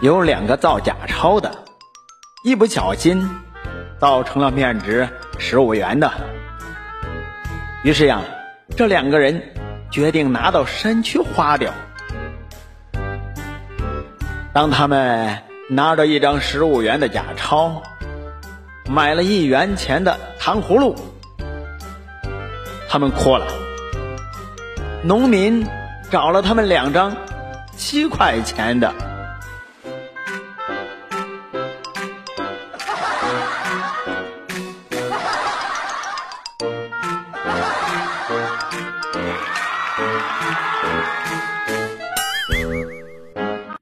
有两个造假钞的，一不小心造成了面值十五元的。于是呀，这两个人决定拿到山区花掉。当他们拿着一张十五元的假钞，买了一元钱的糖葫芦，他们哭了。农民找了他们两张七块钱的。